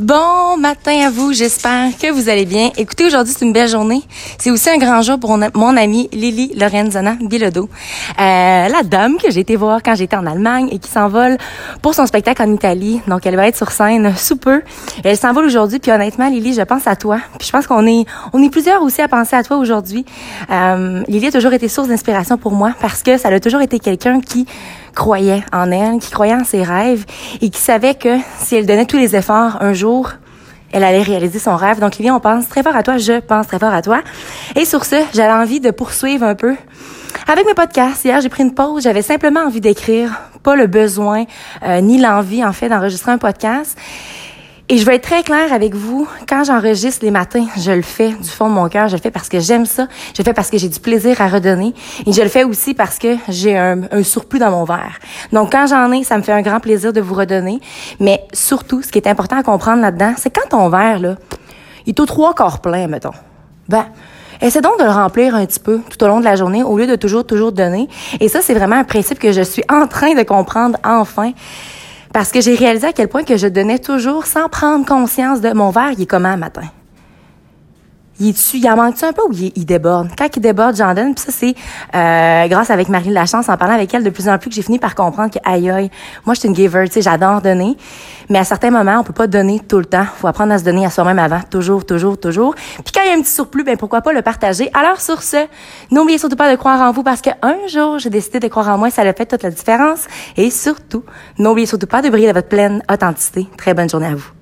Bon matin à vous, j'espère que vous allez bien. Écoutez, aujourd'hui c'est une belle journée. C'est aussi un grand jour pour mon amie Lily Lorenzana Bilodeau, euh, la dame que j'ai été voir quand j'étais en Allemagne et qui s'envole pour son spectacle en Italie. Donc elle va être sur scène sous peu. Elle s'envole aujourd'hui, puis honnêtement Lily, je pense à toi. Puis je pense qu'on est on est plusieurs aussi à penser à toi aujourd'hui. Euh, Lily a toujours été source d'inspiration pour moi parce que ça a toujours été quelqu'un qui croyait en elle, qui croyait en ses rêves et qui savait que si elle donnait tous les efforts un jour, elle allait réaliser son rêve. Donc, Lily, on pense très fort à toi. Je pense très fort à toi. Et sur ce, j'avais envie de poursuivre un peu avec mes podcasts. Hier, j'ai pris une pause. J'avais simplement envie d'écrire, pas le besoin euh, ni l'envie, en fait, d'enregistrer un podcast. Et je vais être très claire avec vous. Quand j'enregistre les matins, je le fais du fond de mon cœur. Je le fais parce que j'aime ça. Je le fais parce que j'ai du plaisir à redonner. Et je le fais aussi parce que j'ai un, un, surplus dans mon verre. Donc, quand j'en ai, ça me fait un grand plaisir de vous redonner. Mais surtout, ce qui est important à comprendre là-dedans, c'est quand ton verre, là, il est au trois quarts plein, mettons. Ben, Essaie donc de le remplir un petit peu tout au long de la journée au lieu de toujours, toujours donner. Et ça, c'est vraiment un principe que je suis en train de comprendre enfin. Parce que j'ai réalisé à quel point que je donnais toujours sans prendre conscience de mon verre, il est comment matin? Il est dessus, il en manque-tu un peu ou il, déborde? Quand il déborde, j'en donne. Puis ça, c'est euh, grâce avec Marie Lachance, en parlant avec elle de plus en plus, que j'ai fini par comprendre que, aïe, aïe, moi, je suis une giver, tu sais, j'adore donner. Mais à certains moments, on peut pas donner tout le temps. faut apprendre à se donner à soi-même avant. Toujours, toujours, toujours. Puis quand il y a un petit surplus, ben pourquoi pas le partager? Alors, sur ce, n'oubliez surtout pas de croire en vous parce qu'un jour, j'ai décidé de croire en moi. Ça a fait toute la différence. Et surtout, n'oubliez surtout pas de briller de votre pleine authenticité. Très bonne journée à vous.